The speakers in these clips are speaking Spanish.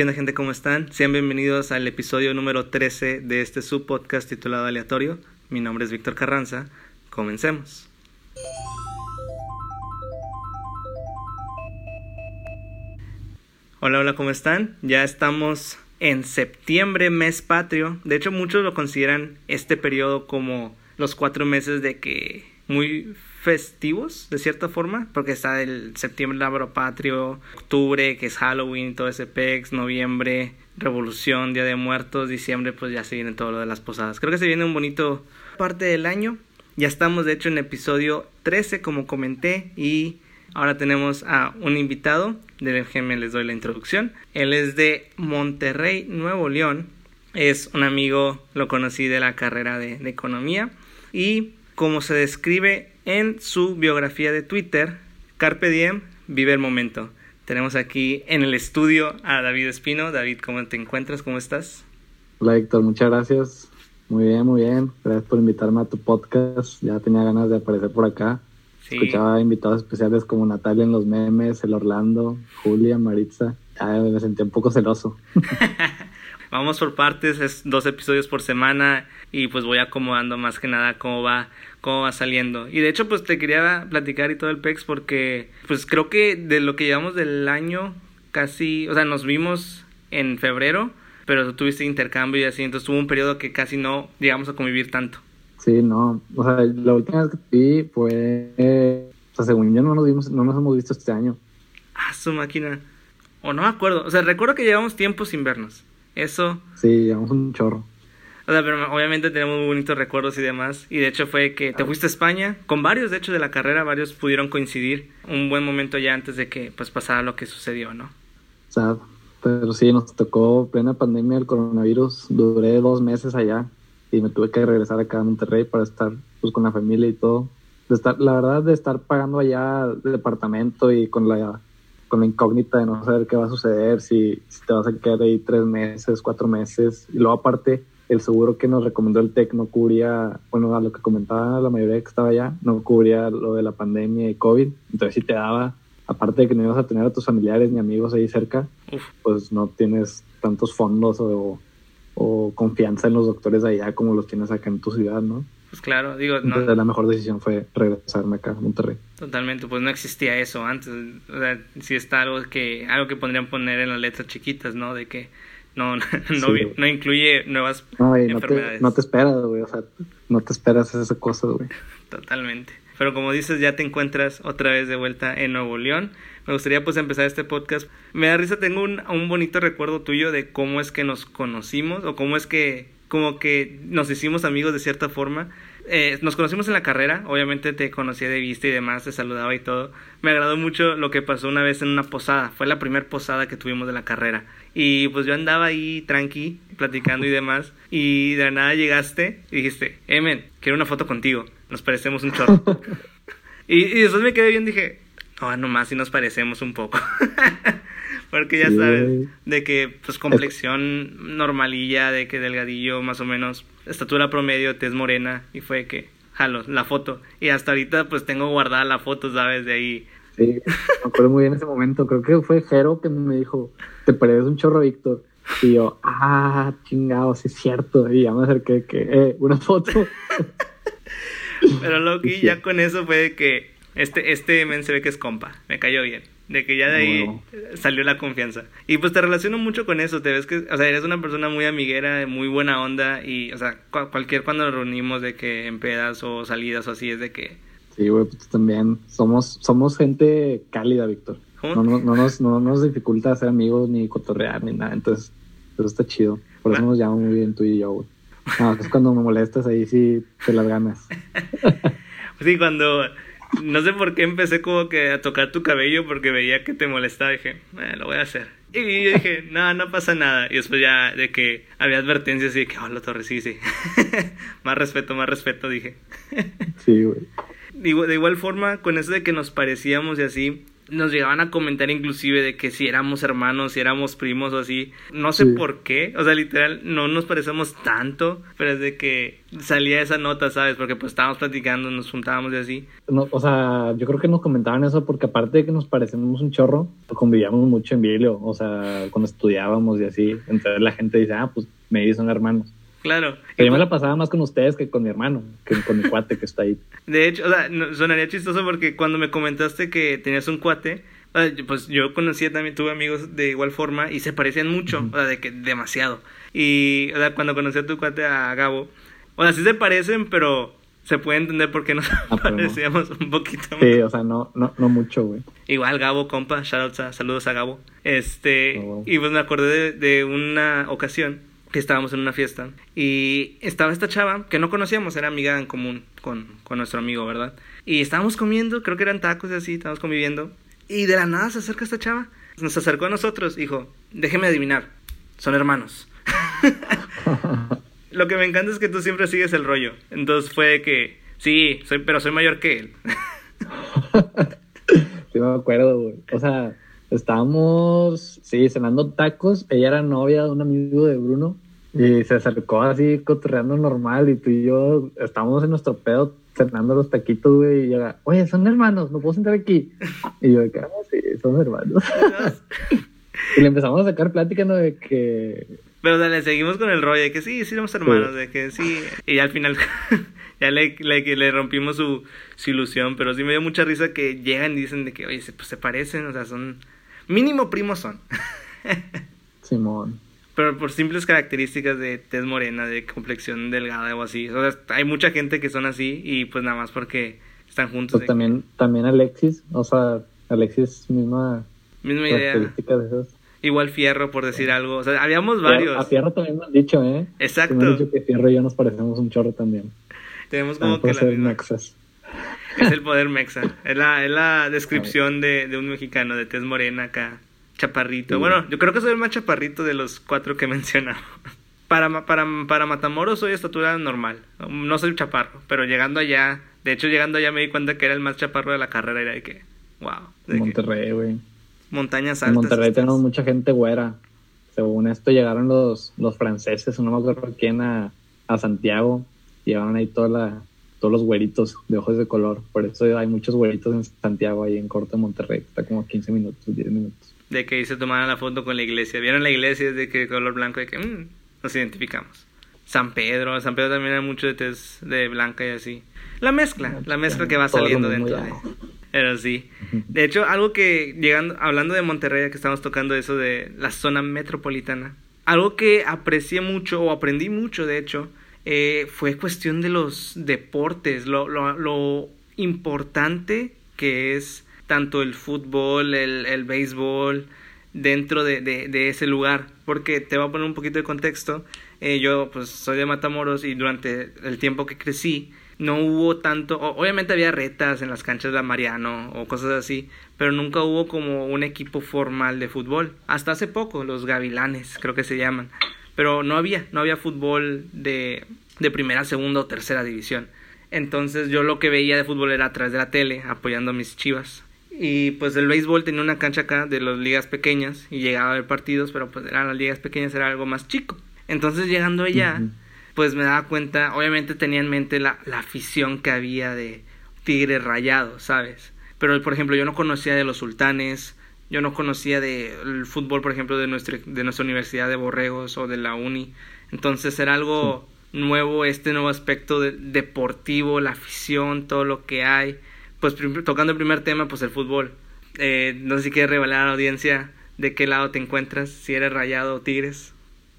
¿Qué onda gente? ¿Cómo están? Sean bienvenidos al episodio número 13 de este subpodcast titulado Aleatorio. Mi nombre es Víctor Carranza. Comencemos. Hola, hola, ¿cómo están? Ya estamos en septiembre, mes patrio. De hecho, muchos lo consideran este periodo como los cuatro meses de que muy festivos, de cierta forma, porque está el septiembre labro patrio, octubre, que es Halloween, todo ese PEX, noviembre, Revolución, Día de Muertos, diciembre, pues ya se viene todo lo de las posadas. Creo que se viene un bonito parte del año. Ya estamos, de hecho, en episodio 13, como comenté, y ahora tenemos a un invitado, del me les doy la introducción. Él es de Monterrey, Nuevo León. Es un amigo, lo conocí de la carrera de economía. Y como se describe en su biografía de Twitter, Carpe Diem, vive el momento. Tenemos aquí en el estudio a David Espino. David, ¿cómo te encuentras? ¿Cómo estás? Hola Héctor, muchas gracias. Muy bien, muy bien. Gracias por invitarme a tu podcast. Ya tenía ganas de aparecer por acá. Escuchaba invitados especiales como Natalia en los memes, el Orlando, Julia, Maritza. Ya me sentí un poco celoso. Vamos por partes, es dos episodios por semana y pues voy acomodando más que nada cómo va cómo va saliendo. Y de hecho, pues te quería platicar y todo el PEX porque, pues creo que de lo que llevamos del año, casi, o sea, nos vimos en febrero, pero tú tuviste intercambio y así, entonces tuvo un periodo que casi no llegamos a convivir tanto. Sí, no, o sea, la última vez que te vi fue, o sea, según yo no nos vimos, no nos hemos visto este año. Ah, su máquina. O no me acuerdo, o sea, recuerdo que llevamos tiempo sin vernos. Eso. Sí, llevamos un chorro. O sea, pero obviamente tenemos muy bonitos recuerdos y demás. Y de hecho fue que te fuiste a España, con varios de hecho de la carrera, varios pudieron coincidir un buen momento ya antes de que pues pasara lo que sucedió, ¿no? O sea, pero sí, nos tocó plena pandemia del coronavirus. Duré dos meses allá y me tuve que regresar acá a Monterrey para estar pues con la familia y todo. De estar, la verdad, de estar pagando allá el departamento y con la con la incógnita de no saber qué va a suceder, si, si te vas a quedar ahí tres meses, cuatro meses. Y luego aparte, el seguro que nos recomendó el TEC no cubría, bueno, a lo que comentaba la mayoría que estaba allá, no cubría lo de la pandemia y COVID. Entonces, si te daba, aparte de que no ibas a tener a tus familiares ni amigos ahí cerca, pues no tienes tantos fondos o, confianza en los doctores allá como los tienes acá en tu ciudad, ¿no? Pues claro, digo, no. Entonces, la mejor decisión fue regresarme acá a Monterrey. Totalmente, pues no existía eso antes. O sea, sí está algo que, algo que podrían poner en las letras chiquitas, ¿no? De que no, no, no, incluye nuevas enfermedades. No te, esperas, güey. O sea, no te esperas esas cosas, güey. Totalmente. Pero como dices, ya te encuentras otra vez de vuelta en Nuevo León. Me gustaría pues empezar este podcast. Me da risa, tengo un, un bonito recuerdo tuyo de cómo es que nos conocimos o cómo es que como que nos hicimos amigos de cierta forma. Eh, nos conocimos en la carrera, obviamente te conocía de vista y demás, te saludaba y todo. Me agradó mucho lo que pasó una vez en una posada, fue la primera posada que tuvimos de la carrera. Y pues yo andaba ahí tranqui, platicando y demás, y de nada llegaste y dijiste, Emen, quiero una foto contigo, nos parecemos un chorro. y, y después me quedé bien, dije, no, nomás si nos parecemos un poco. Porque ya sabes, de que pues complexión normalilla, de que delgadillo más o menos, estatura promedio, tez morena, y fue que, jalo, la foto. Y hasta ahorita pues tengo guardada la foto, ¿sabes? De ahí. Sí, me acuerdo muy bien ese momento, creo que fue Jero que me dijo, te pareces un chorro, Víctor. Y yo, ah, chingado, sí es cierto. Y ya me acerqué que, eh, una foto. Pero lo que ya con eso fue que este, este men se ve que es compa, me cayó bien de que ya de ahí salió la confianza. Y pues te relaciono mucho con eso, te ves que, o sea, eres una persona muy amiguera, muy buena onda y, o sea, cualquier cuando nos reunimos de que en pedas o salidas o así es de que... Sí, güey, pues también somos, somos gente cálida, Víctor. No, no, no, nos, no nos dificulta ser amigos ni cotorrear ni nada, entonces eso está chido. Por eso nos llamamos muy bien tú y yo, güey. No, es cuando me molestas ahí sí te las ganas. sí, cuando no sé por qué empecé como que a tocar tu cabello porque veía que te molestaba. Dije, eh, lo voy a hacer. Y yo dije, no, no pasa nada. Y después ya de que había advertencias y que, oh, la torre, sí, sí. más respeto, más respeto, dije. sí, güey. De, de igual forma, con eso de que nos parecíamos y así, nos llegaban a comentar inclusive de que si éramos hermanos, si éramos primos o así. No sé por qué, o sea, literal, no nos parecemos tanto, pero es de que salía esa nota, ¿sabes? Porque pues estábamos platicando, nos juntábamos y así. No, o sea, yo creo que nos comentaban eso porque aparte de que nos parecemos un chorro, convivíamos mucho en Bilio, o sea, cuando estudiábamos y así, entonces la gente dice, ah, pues me son hermanos. Claro. Pero yo me la pasaba más con ustedes que con mi hermano, que con mi cuate que está ahí. De hecho, o sea, sonaría chistoso porque cuando me comentaste que tenías un cuate, pues yo conocía también, tuve amigos de igual forma y se parecían mucho, o sea, de que demasiado. Y, o sea, cuando conocí a tu cuate, a Gabo, o sea, sí se parecen, pero se puede entender por qué nos ah, parecíamos un poquito Sí, o sea, no, no, no mucho, güey. Igual Gabo, compa, shoutouts a, saludos a Gabo. Este, oh, y pues me acordé de, de una ocasión que estábamos en una fiesta y estaba esta chava que no conocíamos, era amiga en común con, con nuestro amigo, ¿verdad? Y estábamos comiendo, creo que eran tacos y así, estábamos conviviendo y de la nada se acerca esta chava, nos acercó a nosotros, dijo, déjeme adivinar, son hermanos. Lo que me encanta es que tú siempre sigues el rollo, entonces fue que, sí, soy, pero soy mayor que él. sí me acuerdo, güey. O sea, estábamos, sí, cenando tacos. Ella era novia de un amigo de Bruno y se acercó así cotorreando normal y tú y yo estábamos en nuestro pedo cenando los taquitos, güey, y llega, oye, son hermanos, ¿no puedo sentar aquí? Y yo, ¿qué? Ah, sí, son hermanos. y le empezamos a sacar plática, ¿no? De que... Pero dale, seguimos con el rollo de que sí, sí somos hermanos, de que sí. Y al final ya le, le, le rompimos su, su, ilusión, pero sí me dio mucha risa que llegan y dicen de que, oye, pues se parecen, o sea, son Mínimo primos son. Simón. Pero por simples características de tez morena, de complexión delgada o así. O sea, hay mucha gente que son así y pues nada más porque están juntos. Pues también, también Alexis, o sea, Alexis misma, misma idea. De Igual Fierro, por decir algo. O sea, habíamos varios. A Fierro también me han dicho, ¿eh? Exacto. Me han dicho que Fierro y yo nos parecemos un chorro también. Tenemos como que la misma. Es el poder mexa. Es la, es la descripción de, de un mexicano de tez morena acá. Chaparrito. Bueno, yo creo que soy el más chaparrito de los cuatro que mencionamos. Para, para, para Matamoros soy estatura normal. No soy chaparro, pero llegando allá, de hecho llegando allá me di cuenta que era el más chaparro de la carrera. Era de que, wow. Monterrey, güey. Montañas altas. En Monterrey tenemos mucha gente güera. Según esto llegaron los, los franceses, no me acuerdo quién, a, a Santiago. Llevaron ahí toda la, todos los güeritos de ojos de color. Por eso hay muchos güeritos en Santiago, ahí en Corte Monterrey. Está como 15 minutos, 10 minutos. De que se tomaron la foto con la iglesia. Vieron la iglesia de que color blanco, de que mm, nos identificamos. San Pedro, San Pedro también hay mucho de tez de blanca y así. La mezcla, la mezcla que va saliendo dentro de... Pero sí. De hecho, algo que, llegando, hablando de Monterrey, que estamos tocando eso de la zona metropolitana, algo que aprecié mucho, o aprendí mucho, de hecho, eh, fue cuestión de los deportes, lo, lo, lo, importante que es tanto el fútbol, el, el béisbol dentro de, de, de, ese lugar. Porque te voy a poner un poquito de contexto. Eh, yo pues soy de Matamoros y durante el tiempo que crecí no hubo tanto, obviamente había retas en las canchas de la Mariano o cosas así, pero nunca hubo como un equipo formal de fútbol. Hasta hace poco, los Gavilanes creo que se llaman pero no había, no había fútbol de, de primera, segunda o tercera división. Entonces yo lo que veía de fútbol era atrás de la tele, apoyando a mis chivas. Y pues el béisbol tenía una cancha acá de las ligas pequeñas y llegaba a ver partidos, pero pues eran las ligas pequeñas, era algo más chico. Entonces llegando allá, pues me daba cuenta, obviamente tenía en mente la, la afición que había de Tigres Rayados, ¿sabes? Pero por ejemplo yo no conocía de los Sultanes, yo no conocía del fútbol, por ejemplo, de nuestra, de nuestra universidad de Borregos o de la uni. Entonces era algo nuevo, este nuevo aspecto deportivo, la afición, todo lo que hay. Pues tocando el primer tema, pues el fútbol. Eh, no sé si quieres revelar a la audiencia de qué lado te encuentras, si eres rayado o tigres.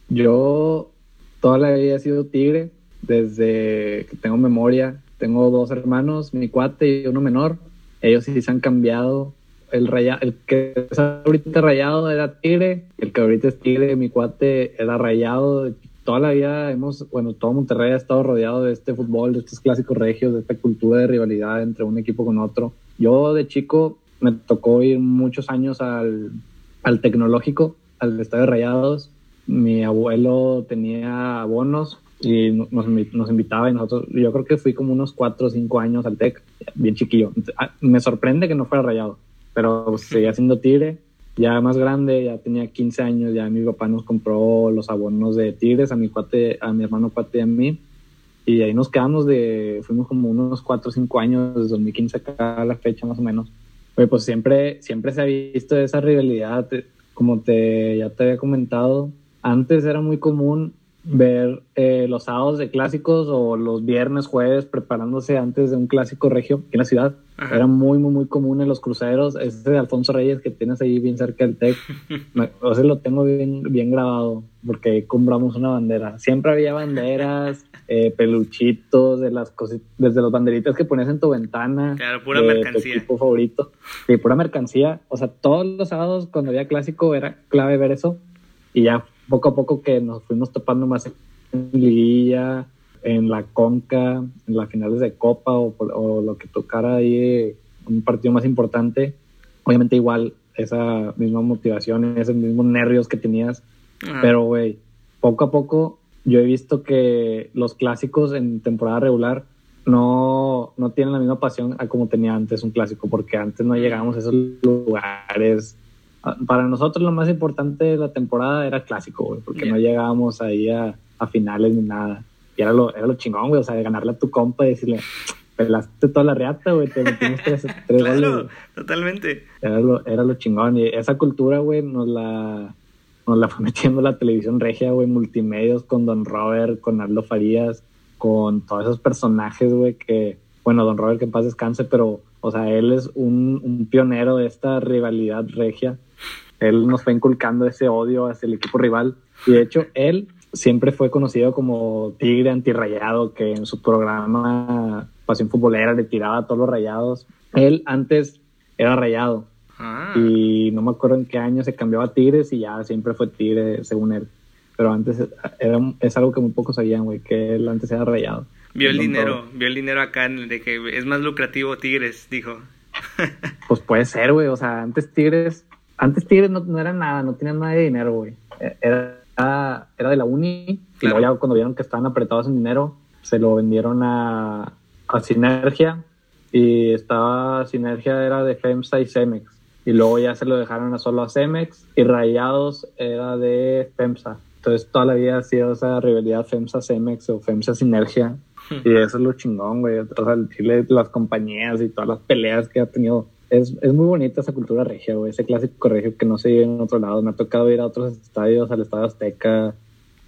Yo toda la vida he sido tigre, desde que tengo memoria. Tengo dos hermanos, mi cuate y uno menor. Ellos sí se han cambiado el, raya, el que es ahorita rayado era Tigre, el que ahorita es Tigre, mi cuate era rayado. Toda la vida hemos, bueno, todo Monterrey ha estado rodeado de este fútbol, de estos clásicos regios, de esta cultura de rivalidad entre un equipo con otro. Yo de chico me tocó ir muchos años al, al tecnológico, al estadio Rayados. Mi abuelo tenía abonos y nos, nos, invitaba y nosotros, yo creo que fui como unos cuatro o cinco años al TEC, bien chiquillo. Ah, me sorprende que no fuera rayado pero seguía siendo Tigre. Ya más grande, ya tenía 15 años, ya mi papá nos compró los abonos de Tigres a mi cuate, a mi hermano cuate y a mí. Y ahí nos quedamos de, fuimos como unos 4 o 5 años, desde 2015 acá a la fecha más o menos. pues siempre, siempre se ha visto esa rivalidad, como te, ya te había comentado, antes era muy común ver eh, los sábados de clásicos o los viernes, jueves preparándose antes de un clásico regio en la ciudad. Era muy, muy, muy común en los cruceros. Ese de Alfonso Reyes que tienes ahí bien cerca del TEC, o sea, lo tengo bien, bien grabado porque compramos una bandera. Siempre había banderas, eh, peluchitos, de las cositas, desde los banderitas que pones en tu ventana. Claro, pura mercancía. Tu equipo favorito. Sí, pura mercancía. O sea, todos los sábados cuando había clásico era clave ver eso. Y ya poco a poco que nos fuimos topando más en liguilla, en la conca, en las finales de copa o, lo que tocara ahí un partido más importante, obviamente igual esa misma motivación, esos mismos nervios que tenías, pero güey, poco a poco yo he visto que los clásicos en temporada regular no, no tienen la misma pasión a como tenía antes un clásico, porque antes no llegábamos a esos lugares para nosotros lo más importante de la temporada era clásico, güey, porque no llegábamos ahí a, a, finales ni nada. Y era lo, era lo chingón, güey, o sea, de ganarle a tu compa y decirle, pelaste toda la reata, güey, te metimos tres, tres claro, totalmente. Era lo, era lo chingón. Y esa cultura, güey, nos la, nos la fue metiendo la televisión regia, güey, multimedios con Don Robert, con Aldo Farías, con todos esos personajes, güey, que, bueno, Don Robert que en paz descanse, pero, o sea, él es un, un pionero de esta rivalidad regia él nos fue inculcando ese odio hacia el equipo rival. Y de hecho, él siempre fue conocido como tigre antirrayado, que en su programa Pasión Futbolera le tiraba a todos los rayados. Él antes era rayado. Ah. Y no me acuerdo en qué año se cambió a Tigres y ya siempre fue Tigre, según él. Pero antes era, es algo que muy pocos sabían, güey, que él antes era rayado. Vio el dinero, vio el dinero acá de que es más lucrativo Tigres, dijo. pues puede ser, güey. O sea, antes Tigres antes Tigres no, era nada, no tenían nada de dinero, güey. E, era, era de la uni y luego ya cuando vieron que estaban apretados en dinero, se lo vendieron a, a Sinergia y estaba Sinergia era de FEMSA y Cemex y luego ya se lo dejaron a solo a Cemex y Rayados era de FEMSA. Entonces toda la vida ha sido esa rivalidad FEMSA-Cemex o FEMSA-Sinergia y eso es lo chingón, güey. O sea, el Chile, las compañías y todas las peleas que ha tenido es, es muy bonita esa cultura regia, güey, ese clásico regio que no se vive en otro lado. Me ha tocado ir a otros estadios, al Estadio Azteca,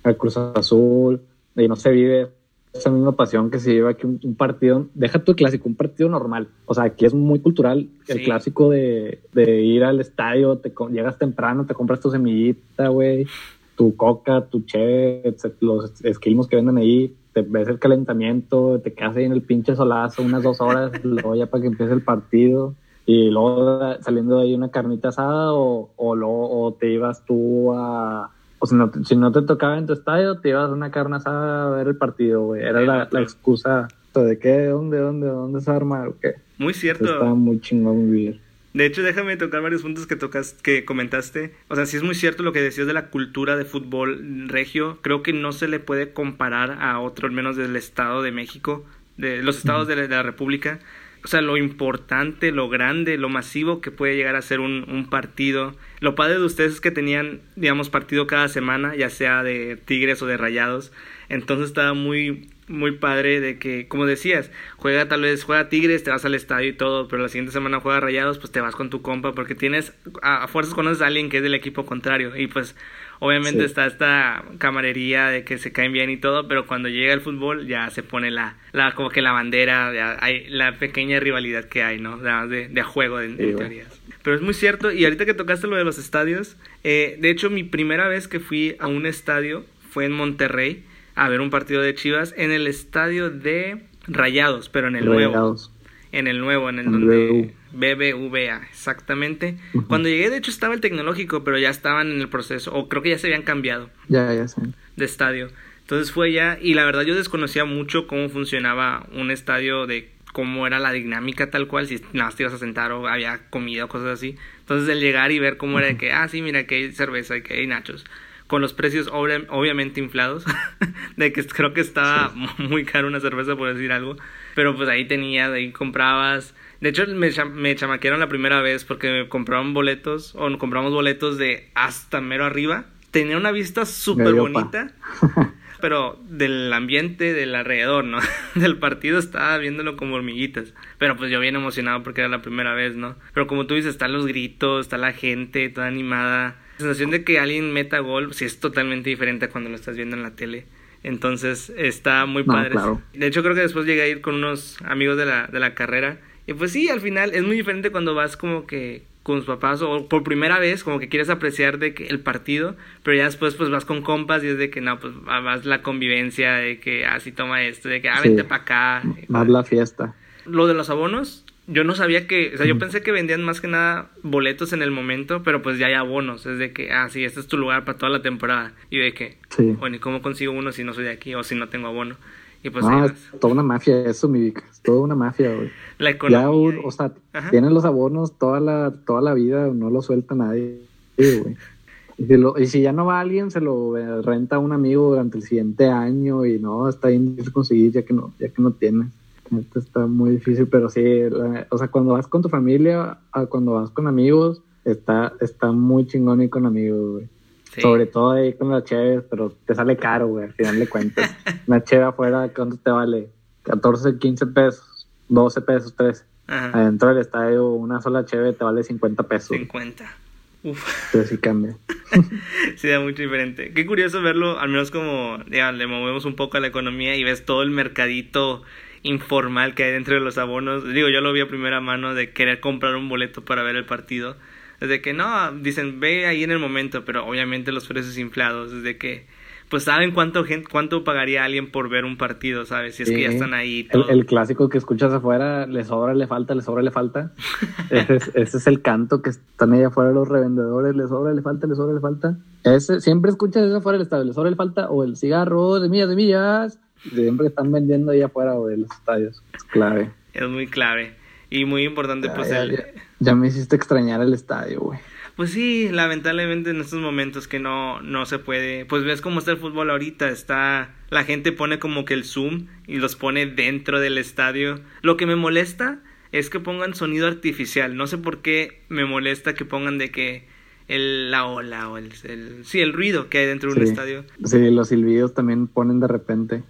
al Cruz Azul, y no se vive esa misma pasión que se lleva aquí un, partido, deja tu clásico, un partido normal. O sea, aquí es muy cultural el clásico de, de, ir al estadio, te llegas temprano, te compras tu semillita, güey, tu coca, tu che, los esquilmos que venden ahí, te ves el calentamiento, te quedas ahí en el pinche solazo unas dos horas, luego ya para que empiece el partido y luego saliendo de ahí una carnita asada o, o, o te ibas tú a... O si no, si no te tocaba en tu estadio, te ibas a una carne asada a ver el partido, güey. Era la, la excusa de qué, de dónde, dónde, dónde se arma o qué. Muy cierto. Está muy chingón vivir. De hecho, déjame tocar varios puntos que tocas, que comentaste. O sea, sí es muy cierto lo que decías de la cultura de fútbol regio. Creo que no se le puede comparar a otro, al menos del Estado de México, de los estados de la República o sea, lo importante, lo grande, lo masivo que puede llegar a ser un, un, partido. Lo padre de ustedes es que tenían, digamos, partido cada semana, ya sea de Tigres o de Rayados. Entonces estaba muy, muy padre de que, como decías, juega tal vez, juega Tigres, te vas al estadio y todo, pero la siguiente semana juega Rayados, pues te vas con tu compa porque tienes, a, a fuerzas conoces a alguien que es del equipo contrario y pues Obviamente está esta camarería de que se caen bien y todo, pero cuando llega el fútbol ya se pone la, la como que la bandera, ya hay la pequeña rivalidad que hay, ¿no? De, de, juego, de, teorías. Pero es muy cierto, y ahorita que tocaste lo de los estadios, eh, de hecho mi primera vez que fui a un estadio fue en Monterrey a ver un partido de Chivas en el estadio de Rayados, pero en el nuevo. En el nuevo, en el donde... BBVA, exactamente. Cuando llegué, de hecho, estaba el tecnológico, pero ya estaban en el proceso, o creo que ya se habían cambiado. Ya, ya sé. De estadio. Entonces fue ya, y la verdad yo desconocía mucho cómo funcionaba un estadio, de cómo era la dinámica tal cual, si nada más te ibas a sentar o había comida o cosas así. Entonces el llegar y ver cómo era de que, ah, sí, mira que hay cerveza y que hay nachos con los precios obviamente inflados, de que creo que estaba muy caro una cerveza por decir algo, pero pues ahí tenía, ahí comprabas. De hecho, me, me chamaquearon la primera vez porque compraban boletos, o compramos boletos de hasta mero arriba. Tenía una vista súper bonita. pero del ambiente del alrededor, ¿no? del partido estaba viéndolo como hormiguitas. Pero pues yo bien emocionado porque era la primera vez, ¿no? Pero como tú dices, están los gritos, está la gente toda animada. La sensación de que alguien meta gol, sí es totalmente diferente a cuando lo estás viendo en la tele. Entonces está muy padre. De hecho creo que después llegué a ir con unos amigos de la, de la carrera. Y pues sí, al final es muy diferente cuando vas como que con sus papás o por primera vez como que quieres apreciar de que el partido, pero ya después pues vas con compas y es de que no, pues más la convivencia de que así ah, toma esto, de que ah, vente para acá. Más la fiesta. Lo de los abonos, yo no sabía que, o sea, yo pensé que vendían más que nada boletos en el momento, pero pues ya hay abonos, es de que, ah, sí, este es tu lugar para toda la temporada. Y de que, bueno, ¿y cómo consigo uno si no soy de aquí o si no tengo abono? Y pues no, es toda una mafia eso, mi Es toda una mafia, güey. La economía. Ya, o sea, tienen los abonos toda la, toda la vida, no lo suelta nadie, güey. Y si, y si ya no va alguien, se lo renta a un amigo durante el siguiente año y no, está difícil conseguir ya que no, ya que no tiene. Esto está muy difícil, pero sí, o sea, cuando vas con tu familia, cuando vas con amigos, está, está muy chingón ir con amigos, güey. Sobre todo ahí con las cheves, pero te sale caro, güey, al final de cuentas. Una cheve afuera, ¿cuánto te vale? 14, 15 pesos, 12 pesos, 13. Adentro del estadio, una sola cheve te vale 50 pesos. 50. Uf. Pero sí cambia. sí, da mucho diferente. Qué curioso verlo, al menos como, ya, le movemos un poco a la economía y ves todo el mercadito informal que hay dentro de los abonos. Digo, yo lo vi a primera mano de querer comprar un boleto para ver el partido desde que no, dicen, ve ahí en el momento, pero obviamente los precios inflados, desde que pues saben cuánto gente, cuánto pagaría alguien por ver un partido, ¿sabes? Si es que ya están ahí. El, clásico que escuchas afuera, le sobra, le falta, le sobra, le falta. ese, es, ese es el canto que están ahí afuera los revendedores, le sobra, le falta, le sobra, le falta. Ese, siempre escuchas eso afuera del estadio, le sobra, le falta, o el cigarro, de millas, de millas. Siempre están vendiendo ahí afuera o de los estadios. Es clave. Es muy clave. Y muy importante, pues el... Ya me hiciste extrañar el estadio, güey. Pues sí, lamentablemente en estos momentos que no, no se puede. Pues ves cómo está el fútbol ahorita. Está. La gente pone como que el zoom y los pone dentro del estadio. Lo que me molesta es que pongan sonido artificial. No sé por qué me molesta que pongan de que el, la ola o el, el sí, el ruido que hay dentro de un estadio. Sí, los silbidos también ponen de repente.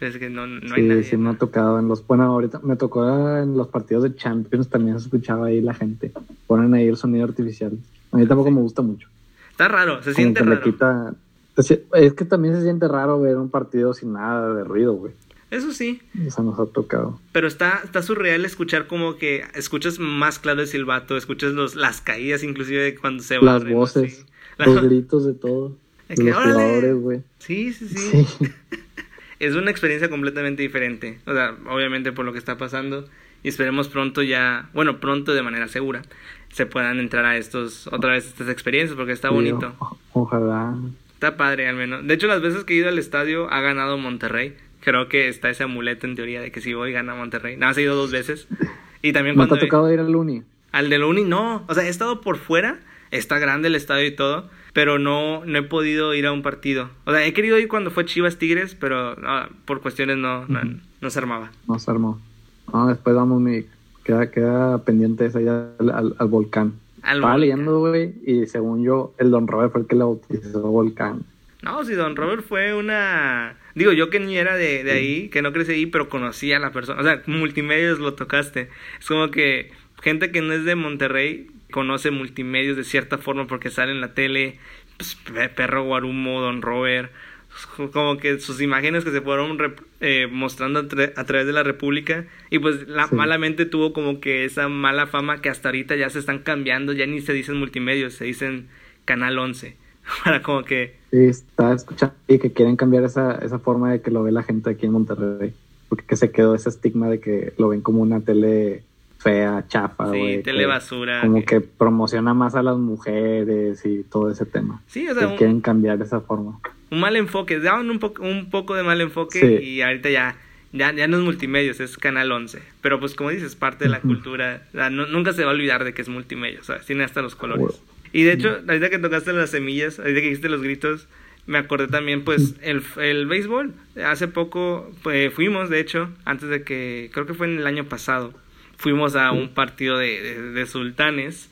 Es que no, no hay nadie. Sí, me ha tocado en los. Bueno, ahorita me tocó en los partidos de Champions también se escuchaba ahí la gente. Ponen ahí el sonido artificial. A mí tampoco me gusta mucho. Está raro, se siente raro. es que también se siente raro ver un partido sin nada de ruido, güey. Eso sí. Eso nos ha tocado. Pero está, está surreal escuchar como que escuchas más claro el silbato, escuchas los, las caídas inclusive de cuando se va. Las voces, los gritos de todo. De los jugadores, güey. Sí, sí, sí. sí. es una experiencia completamente diferente. O sea, obviamente por lo que está pasando. Y esperemos pronto ya, bueno, pronto de manera segura, se puedan entrar a estos, otra vez estas experiencias, porque está bonito. ojalá. Está padre al menos. De hecho, las veces que he ido al estadio ha ganado Monterrey. Creo que está ese amuleto en teoría de que si voy gana Monterrey. Nada, ha ido dos veces. Y también cuando... te ha tocado ir al Uni? Al del Uni no. O sea, he estado por fuera. Está grande el estadio y todo pero no, no he podido ir a un partido. O sea, he querido ir cuando fue Chivas Tigres, pero por cuestiones no, no, se armaba. No se armó. No, después vamos, mi, queda, queda pendiente esa ya al, al, volcán. Estaba leyendo, güey, y según yo, el Don Robert fue el que le bautizó volcán. No, si Don Robert fue una... Digo, yo que ni era de, de ahí, que no crecí ahí, pero conocía a la persona. O sea, multimedios lo tocaste. Es como que gente que no es de Monterrey conoce multimedios de cierta forma porque sale en la tele, pues, Perro Guarumo, Don Robert, como que sus imágenes que se fueron eh, mostrando a, través de la República y pues la, malamente tuvo como que esa mala fama que hasta ahorita ya se están cambiando, ya ni se dicen multimedios, se dicen Canal 11, para como que... Sí, está escuchando y que quieren cambiar esa, esa forma de que lo ve la gente aquí en Monterrey, porque se quedó ese estigma de que lo ven como una tele fea, chafa. Sí, telebasura. Como que... promociona más a las mujeres y todo ese tema. Sí, o sea. quieren cambiar esa forma. Un mal enfoque, daban un, poco un poco de mal enfoque y ahorita ya, ya, ya no es multimedios, es Canal 11. Pero pues como dices, parte de la cultura. nunca se va a olvidar de que es multimedia, ¿sabes? Tiene hasta los colores. Y de hecho, ahorita que tocaste las semillas, ahorita que dijiste los gritos, me acordé también, pues, el, el béisbol. Hace poco pues, fuimos, de hecho, antes de que, creo que fue en el año pasado, fuimos a un partido de, de, sultanes,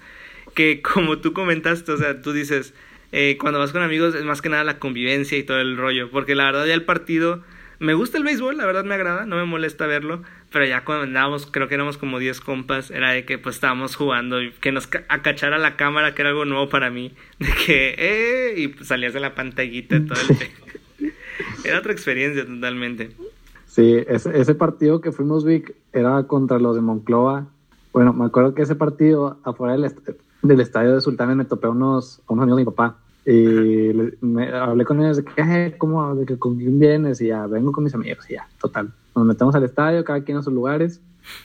que como tú comentaste, o sea, tú dices, eh, cuando vas con amigos es más que nada la convivencia y todo el rollo, porque la verdad ya el partido, me gusta el béisbol, la verdad me agrada, no me molesta verlo, pero ya cuando andábamos, creo que éramos como 10 compas, era de que pues estábamos jugando y que nos acachara la cámara, que era algo nuevo para mí, de que, eh, y pues, salías de la pantallita y todo el... era otra experiencia totalmente. Sí, ese, ese partido que fuimos, Vic, era contra los de Monclova. Bueno, me acuerdo que ese partido, afuera del, del estadio de Sultanes, me topé unos, unos amigos de mi papá. Y me, hablé con ellos de que, ¿cómo? De que con quién vienes. Y ya, vengo con mis amigos. Y ya, total nos metemos al estadio, cada quien a sus lugares.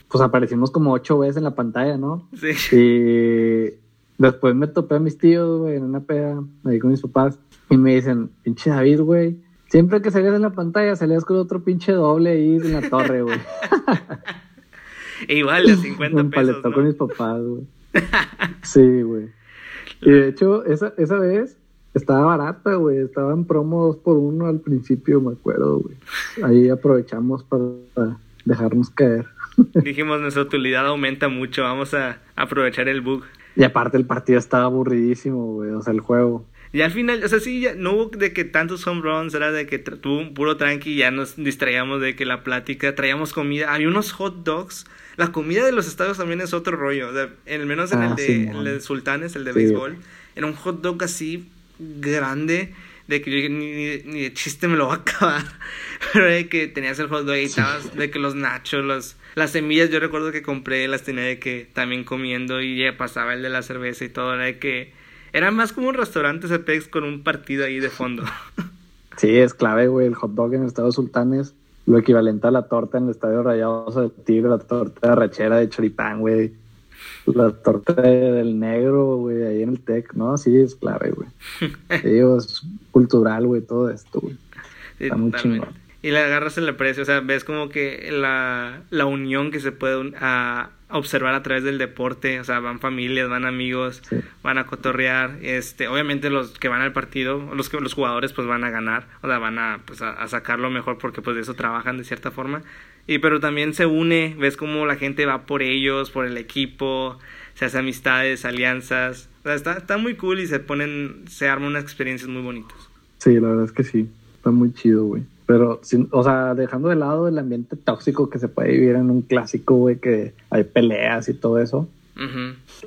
Pues aparecimos como ocho veces en la pantalla, ¿no? Sí. Y después me topé a mis tíos, güey, en una peda, ahí con mis papás, y me dicen, pinche David, güey, siempre que salías en la pantalla salías con otro pinche doble ahí en la torre, güey. Igual, de 50 pesos, ¿no? con mis papás, güey. Sí, güey. Y de hecho, esa, esa vez estaba barata, güey. Estaban promo dos por uno al principio, me acuerdo, güey. Ahí aprovechamos para dejarnos caer. Dijimos, nuestra utilidad aumenta mucho, vamos a aprovechar el bug. Y aparte el partido estaba aburridísimo, güey, o sea, el juego. Y al final, o sea, sí, ya no hubo de que tantos home runs, era de que tuvo un puro tranqui, ya nos distraíamos de que la plática, traíamos comida, había unos hot dogs. La comida de los estados también es otro rollo, o sea, al menos en, el, ah, de, el de Sultanes, el de béisbol, era un hot dog así grande de que yo ni, ni, de chiste me lo va a acabar. Pero de que tenías el hot dog y estabas, de que los nachos, los, las semillas, yo recuerdo que compré, las tenía de que también comiendo y ya pasaba el de la cerveza y todo, era de que era más como un restaurante Cepex con un partido ahí de fondo. Sí, es clave, güey, el hot dog en el Estado Sultanes, lo equivalente a la torta en el Estadio Rayados de Tigre, la torta de rachera de choripán, güey la torta del negro, güey, ahí en el TEC, ¿no? Sí, es clave, güey. es cultural, güey, todo esto, güey. Está muy chingón. Y le agarras el precio, o sea, ves como que la, la unión que se puede a, observar a través del deporte, o sea, van familias, van amigos, van a cotorrear, este, obviamente los que van al partido, los que los jugadores pues van a ganar, o sea, van a pues a, a sacarlo mejor porque pues de eso trabajan de cierta forma, y pero también se une, ves como la gente va por ellos, por el equipo, se hace amistades, alianzas. O sea, está, está muy cool y se ponen, se arman unas experiencias muy bonitas. Sí, la verdad es que sí. Está muy chido, güey. Pero, sin, o sea, dejando de lado el ambiente tóxico que se puede vivir en un clásico, güey, que hay peleas y todo eso.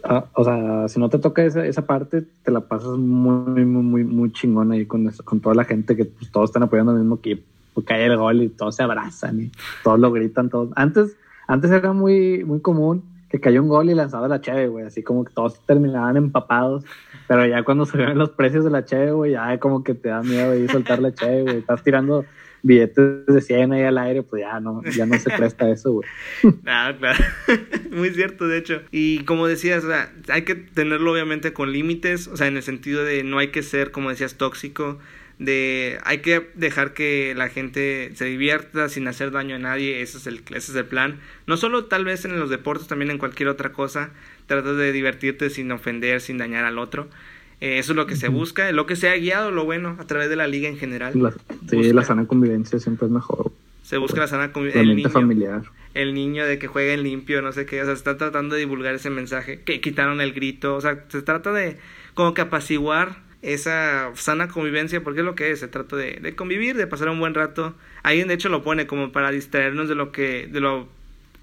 Ah, o sea, si no te toca esa, esa parte, te la pasas muy, muy, muy, muy chingón ahí con, con toda la gente que pues, todos están apoyando al mismo equipo cae el gol y todos se abrazan y todos lo gritan todos. Antes, antes era muy, muy común que cayó un gol y lanzaba la cheve, güey, así como que todos terminaban empapados, pero ya cuando ven los precios de la cheve, güey, ya como que te da miedo ahí soltar la cheve, güey, estás tirando billetes de 100 ahí al aire, pues ya no, ya no se presta eso, güey. Ah, claro. Muy cierto, de hecho. Y como decías, o sea, hay que tenerlo obviamente con límites, o sea, en el sentido de no hay que ser, como decías, tóxico, de hay que dejar que la gente se divierta sin hacer daño a nadie, ese es el, ese es el plan. No solo tal vez en los deportes, también en cualquier otra cosa, trata de divertirte sin ofender, sin dañar al otro. Eh, eso es lo que se busca, lo que se ha guiado, lo bueno, a través de la liga en general. sí, la sana convivencia siempre es mejor. Se busca la sana convivencia. El niño, familiar. El niño de que juegue en limpio, no sé qué, o sea, se está tratando de divulgar ese mensaje, que quitaron el grito, o sea, se trata de como que apaciguar esa sana convivencia, porque es lo que es, se trata de, de, convivir, de pasar un buen rato. Alguien de hecho lo pone como para distraernos de lo que, de lo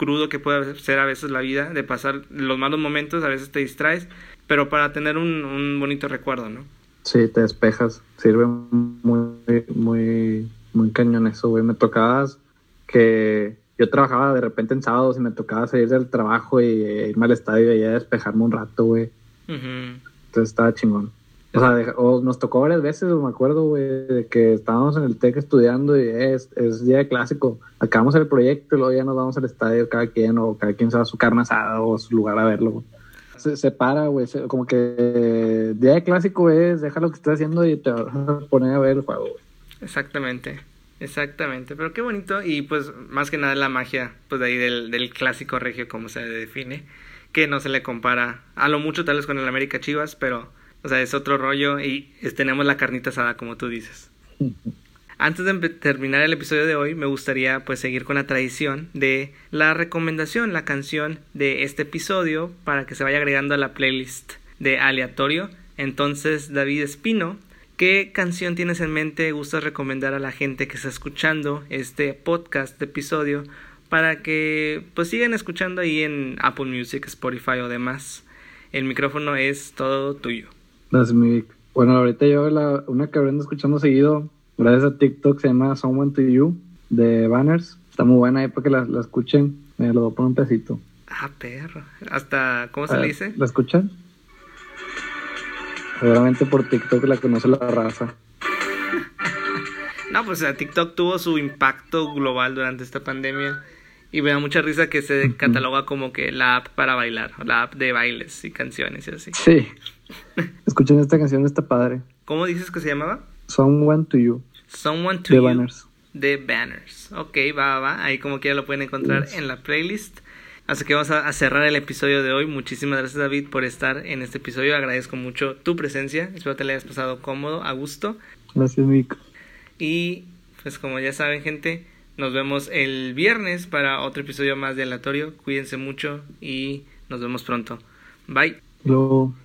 crudo que puede ser a veces la vida, de pasar los malos momentos, a veces te distraes, pero para tener un, un bonito recuerdo, ¿no? Sí, te despejas, sirve muy, muy, muy cañón eso, güey. Me tocabas que yo trabajaba de repente en sábados y me tocaba salir del trabajo y irme al estadio y a despejarme un rato, güey. Entonces estaba chingón. O sea, nos tocó varias veces, me acuerdo, güey, de que estábamos en el TEC estudiando y es, es día de clásico. Acabamos el proyecto y luego ya nos vamos al estadio cada quien o cada quien se va a su carne asada o a su lugar a verlo. Se, se para, güey, como que día de clásico es deja lo que estés haciendo y te vas a poner a ver el juego, güey. Exactamente. Exactamente, pero qué bonito y pues más que nada la magia pues de ahí del, del clásico regio como se define, que no se le compara a lo mucho tal vez con el América Chivas, pero O sea, es otro rollo y tenemos la carnita asada, como tú dices. Antes de terminar el episodio de hoy, me gustaría pues seguir con la tradición de la recomendación, la canción de este episodio para que se vaya agregando a la playlist de aleatorio. Entonces, David Espino, ¿qué canción tienes en mente? ¿Gustas recomendar a la gente que está escuchando este podcast, de episodio, para que pues sigan escuchando ahí en Apple Music, Spotify o demás? El micrófono es todo tuyo. Mi Bueno, ahorita yo la, una que aprendo escuchando seguido gracias a TikTok, se llama Someone to You, de Banners. Está muy buena ahí para que la, la escuchen. Me lo voy a poner un pedacito. Ah, perro. Hasta, ¿cómo se le dice? ¿La escuchan? Seguramente por TikTok la conoce la raza. no, pues TikTok tuvo su impacto global durante esta pandemia. Y me da mucha risa que se cataloga como que la app para bailar, la app de bailes y canciones y así. Sí. Escuchen esta canción, está padre. ¿Cómo dices que se llamaba? Someone to You. Someone to The You. Banners. The Banners. Ok, va, va. Ahí como quiera lo pueden encontrar en la playlist. Así que vamos a, cerrar el episodio de hoy. Muchísimas gracias David por estar en este episodio. Agradezco mucho tu presencia. Espero te la hayas pasado cómodo, a gusto. Gracias, Vic. Y pues como ya saben gente, nos vemos el viernes para otro episodio más de Aleatorio. Cuídense mucho y nos vemos pronto. Bye. Luego.